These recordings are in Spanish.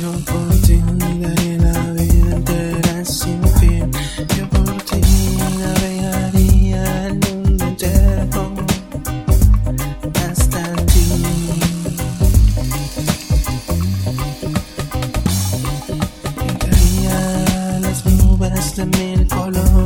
Yo por ti daría la vida entera sin fin. Yo por ti navegaría el mundo entero hasta ti. Pintaría las nubes de mil colores.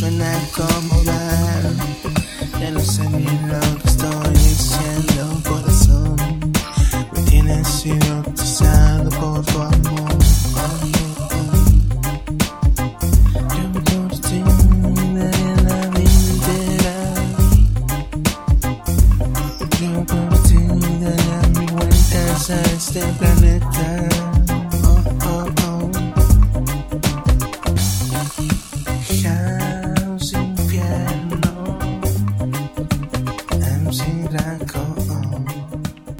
Vienen a acomodar. Ya no sé ni lo que estoy diciendo, corazón. Me tienes hipnotizado por tu amor. Yo por ti daría la vida. Yo por ti daría mil vueltas a este planeta. Draco.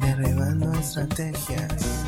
Derribando estrategias.